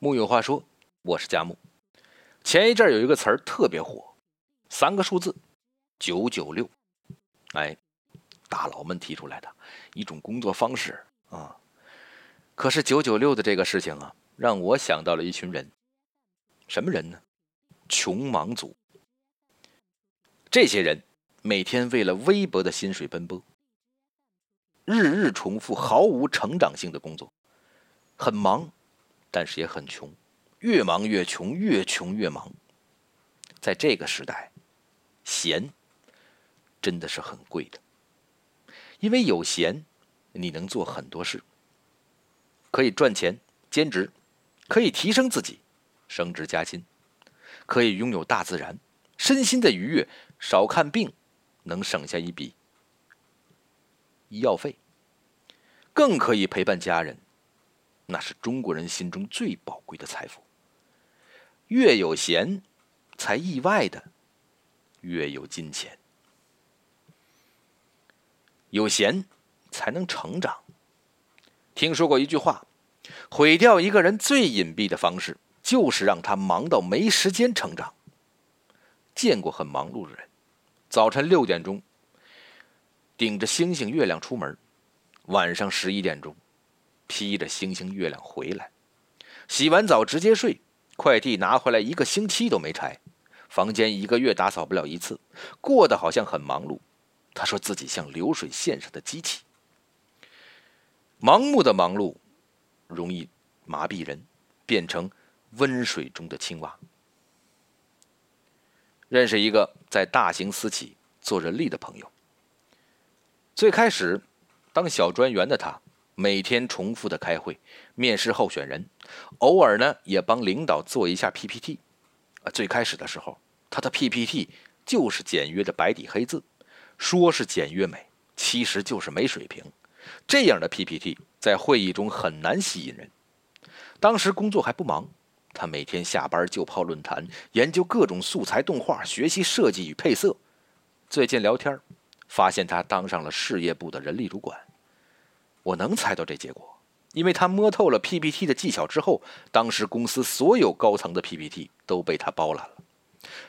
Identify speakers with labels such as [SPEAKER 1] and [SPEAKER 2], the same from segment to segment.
[SPEAKER 1] 木有话说，我是佳木。前一阵有一个词儿特别火，三个数字九九六，哎，大佬们提出来的一种工作方式啊。可是九九六的这个事情啊，让我想到了一群人，什么人呢？穷忙族。这些人每天为了微薄的薪水奔波，日日重复毫无成长性的工作，很忙。但是也很穷，越忙越穷，越穷越忙。在这个时代，闲真的是很贵的，因为有闲，你能做很多事，可以赚钱、兼职，可以提升自己、升职加薪，可以拥有大自然、身心的愉悦，少看病，能省下一笔医药费，更可以陪伴家人。那是中国人心中最宝贵的财富。越有闲，才意外的越有金钱。有闲才能成长。听说过一句话：毁掉一个人最隐蔽的方式，就是让他忙到没时间成长。见过很忙碌的人，早晨六点钟顶着星星月亮出门，晚上十一点钟。披着星星月亮回来，洗完澡直接睡，快递拿回来一个星期都没拆，房间一个月打扫不了一次，过得好像很忙碌。他说自己像流水线上的机器，盲目的忙碌容易麻痹人，变成温水中的青蛙。认识一个在大型私企做人力的朋友，最开始当小专员的他。每天重复的开会，面试候选人，偶尔呢也帮领导做一下 PPT。啊，最开始的时候，他的 PPT 就是简约的白底黑字，说是简约美，其实就是没水平。这样的 PPT 在会议中很难吸引人。当时工作还不忙，他每天下班就泡论坛，研究各种素材动画，学习设计与配色。最近聊天，发现他当上了事业部的人力主管。我能猜到这结果，因为他摸透了 PPT 的技巧之后，当时公司所有高层的 PPT 都被他包揽了。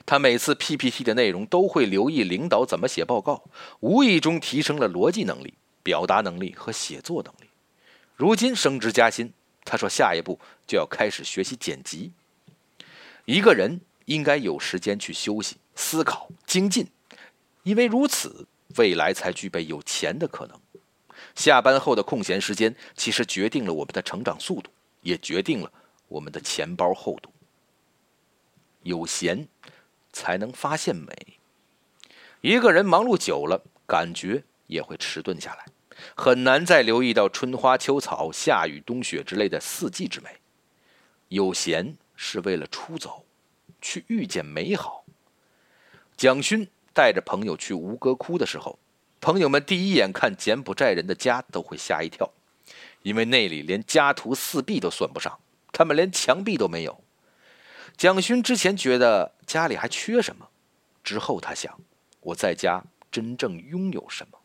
[SPEAKER 1] 他每次 PPT 的内容都会留意领导怎么写报告，无意中提升了逻辑能力、表达能力和写作能力。如今升职加薪，他说下一步就要开始学习剪辑。一个人应该有时间去休息、思考、精进，因为如此，未来才具备有钱的可能。下班后的空闲时间，其实决定了我们的成长速度，也决定了我们的钱包厚度。有闲，才能发现美。一个人忙碌久了，感觉也会迟钝下来，很难再留意到春花秋草、夏雨冬雪之类的四季之美。有闲是为了出走，去遇见美好。蒋勋带着朋友去吴哥窟的时候。朋友们第一眼看柬埔寨人的家都会吓一跳，因为那里连家徒四壁都算不上，他们连墙壁都没有。蒋勋之前觉得家里还缺什么，之后他想，我在家真正拥有什么？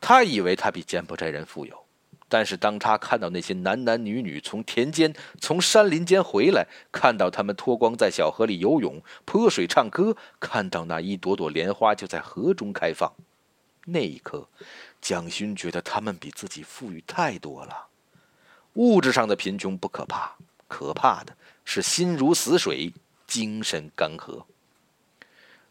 [SPEAKER 1] 他以为他比柬埔寨人富有。但是当他看到那些男男女女从田间、从山林间回来，看到他们脱光在小河里游泳、泼水唱歌，看到那一朵朵莲花就在河中开放。那一刻，蒋勋觉得他们比自己富裕太多了。物质上的贫穷不可怕，可怕的是心如死水，精神干涸。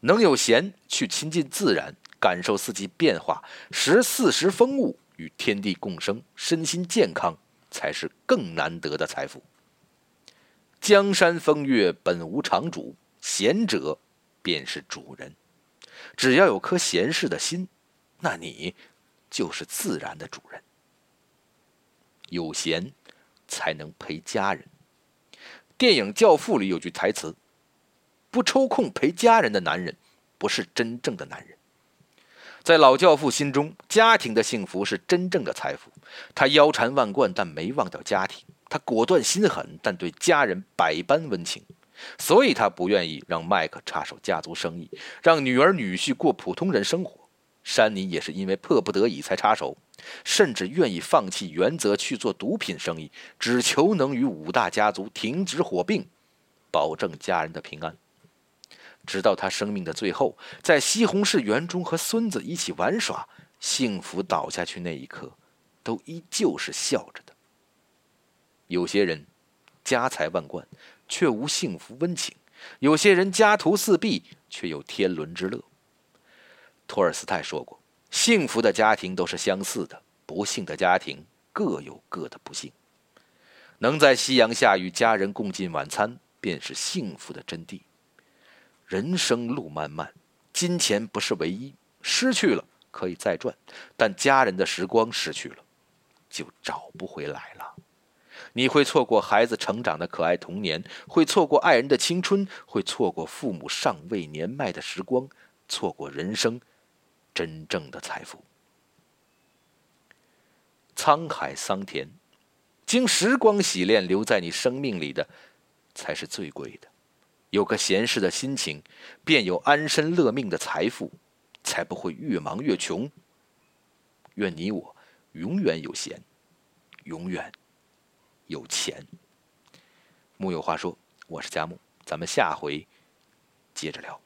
[SPEAKER 1] 能有闲去亲近自然，感受四季变化，识四时风物，与天地共生，身心健康，才是更难得的财富。江山风月本无常主，闲者便是主人。只要有颗闲适的心。那你就是自然的主人。有闲才能陪家人。电影《教父》里有句台词：“不抽空陪家人的男人，不是真正的男人。”在老教父心中，家庭的幸福是真正的财富。他腰缠万贯，但没忘掉家庭；他果断心狠，但对家人百般温情。所以他不愿意让麦克插手家族生意，让女儿女婿过普通人生活。山尼也是因为迫不得已才插手，甚至愿意放弃原则去做毒品生意，只求能与五大家族停止火并，保证家人的平安。直到他生命的最后，在西红柿园中和孙子一起玩耍，幸福倒下去那一刻，都依旧是笑着的。有些人家财万贯，却无幸福温情；有些人家徒四壁，却有天伦之乐。托尔斯泰说过：“幸福的家庭都是相似的，不幸的家庭各有各的不幸。能在夕阳下与家人共进晚餐，便是幸福的真谛。”人生路漫漫，金钱不是唯一，失去了可以再赚，但家人的时光失去了，就找不回来了。你会错过孩子成长的可爱童年，会错过爱人的青春，会错过父母尚未年迈的时光，错过人生真正的财富。沧海桑田，经时光洗练留在你生命里的，才是最贵的。有个闲适的心情，便有安身乐命的财富，才不会越忙越穷。愿你我永远有闲，永远有钱。木有话说，我是佳木，咱们下回接着聊。